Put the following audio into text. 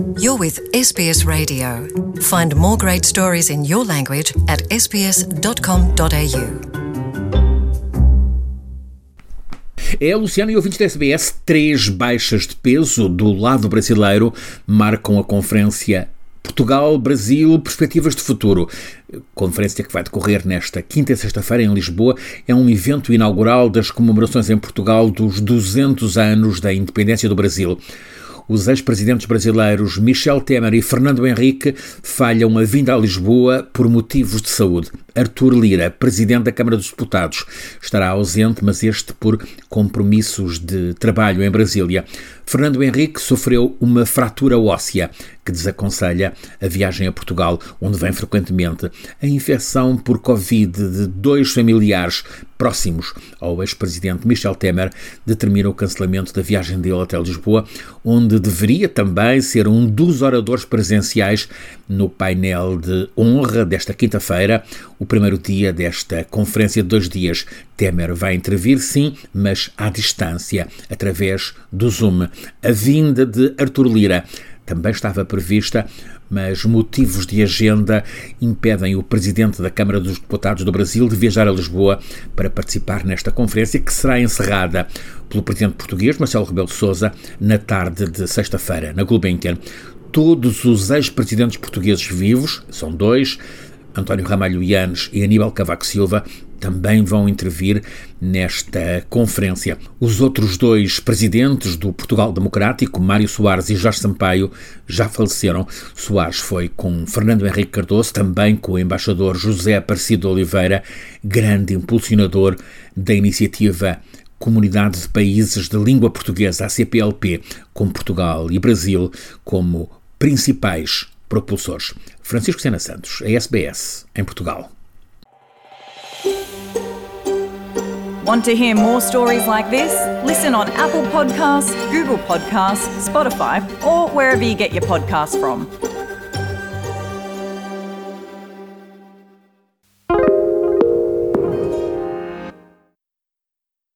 You're with SBS Radio. Find more great stories in your language at sbs.com.au. É, Luciano e ouvintes da SBS, três baixas de peso do lado brasileiro marcam a conferência Portugal-Brasil, perspectivas de futuro. Conferência que vai decorrer nesta quinta e sexta-feira em Lisboa é um evento inaugural das comemorações em Portugal dos 200 anos da independência do Brasil. Os ex-presidentes brasileiros Michel Temer e Fernando Henrique falham a vinda a Lisboa por motivos de saúde. Artur Lira, presidente da Câmara dos Deputados, estará ausente, mas este por compromissos de trabalho em Brasília. Fernando Henrique sofreu uma fratura óssea que desaconselha a viagem a Portugal, onde vem frequentemente. A infecção por Covid de dois familiares próximos ao ex-presidente Michel Temer determina o cancelamento da viagem dele até Lisboa, onde deveria também ser um dos oradores presenciais no painel de honra desta quinta-feira, o primeiro dia desta conferência de dois dias. Temer vai intervir, sim, mas à distância, através do Zoom. A vinda de Artur Lira também estava prevista, mas motivos de agenda impedem o presidente da Câmara dos Deputados do Brasil de viajar a Lisboa para participar nesta conferência, que será encerrada pelo presidente português Marcelo Rebelo de Sousa na tarde de sexta-feira, na Gulbenkian. Todos os ex-presidentes portugueses vivos, são dois, António Ramalho Yanes e Aníbal Cavaco Silva também vão intervir nesta conferência. Os outros dois presidentes do Portugal Democrático, Mário Soares e Jorge Sampaio, já faleceram. Soares foi com Fernando Henrique Cardoso, também com o embaixador José Aparecido Oliveira, grande impulsionador da iniciativa Comunidade de Países de Língua Portuguesa, a CPLP, com Portugal e Brasil como principais propulsores. Francisco Sena Santos, a SBS, em Portugal. Want to hear more stories like this? Listen on Apple Podcasts, Google Podcasts, Spotify, or wherever you get your podcasts from.